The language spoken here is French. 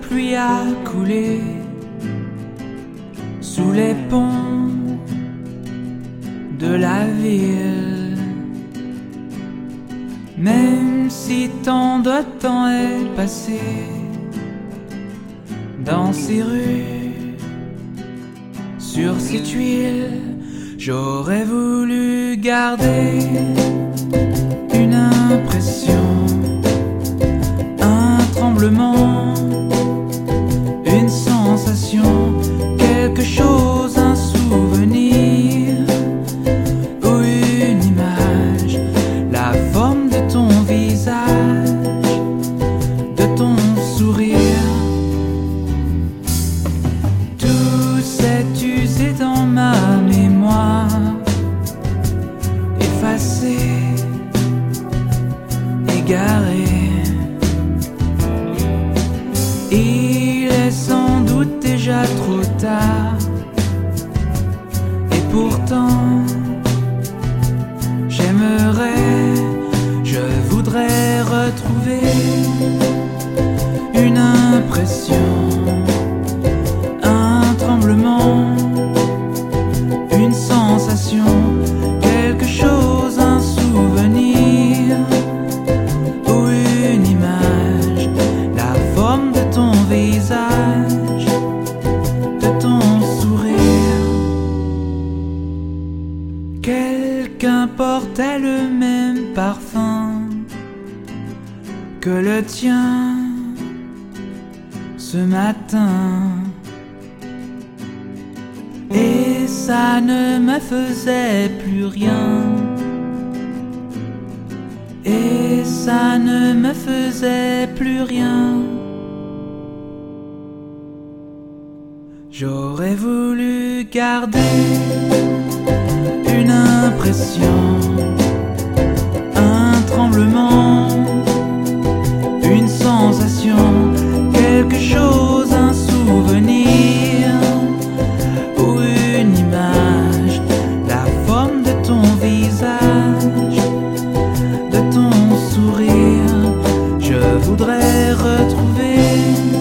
pluie a coulé sous les ponts de la ville. Même si tant de temps est passé dans ces rues, sur ces tuiles, j'aurais voulu garder sensation, quelque chose, déjà trop tard, et pourtant, Quelqu'un portait le même parfum que le tien ce matin. Et ça ne me faisait plus rien. Et ça ne me faisait plus rien. J'aurais voulu garder un tremblement, une sensation, quelque chose, un souvenir ou une image, la forme de ton visage, de ton sourire. Je voudrais retrouver.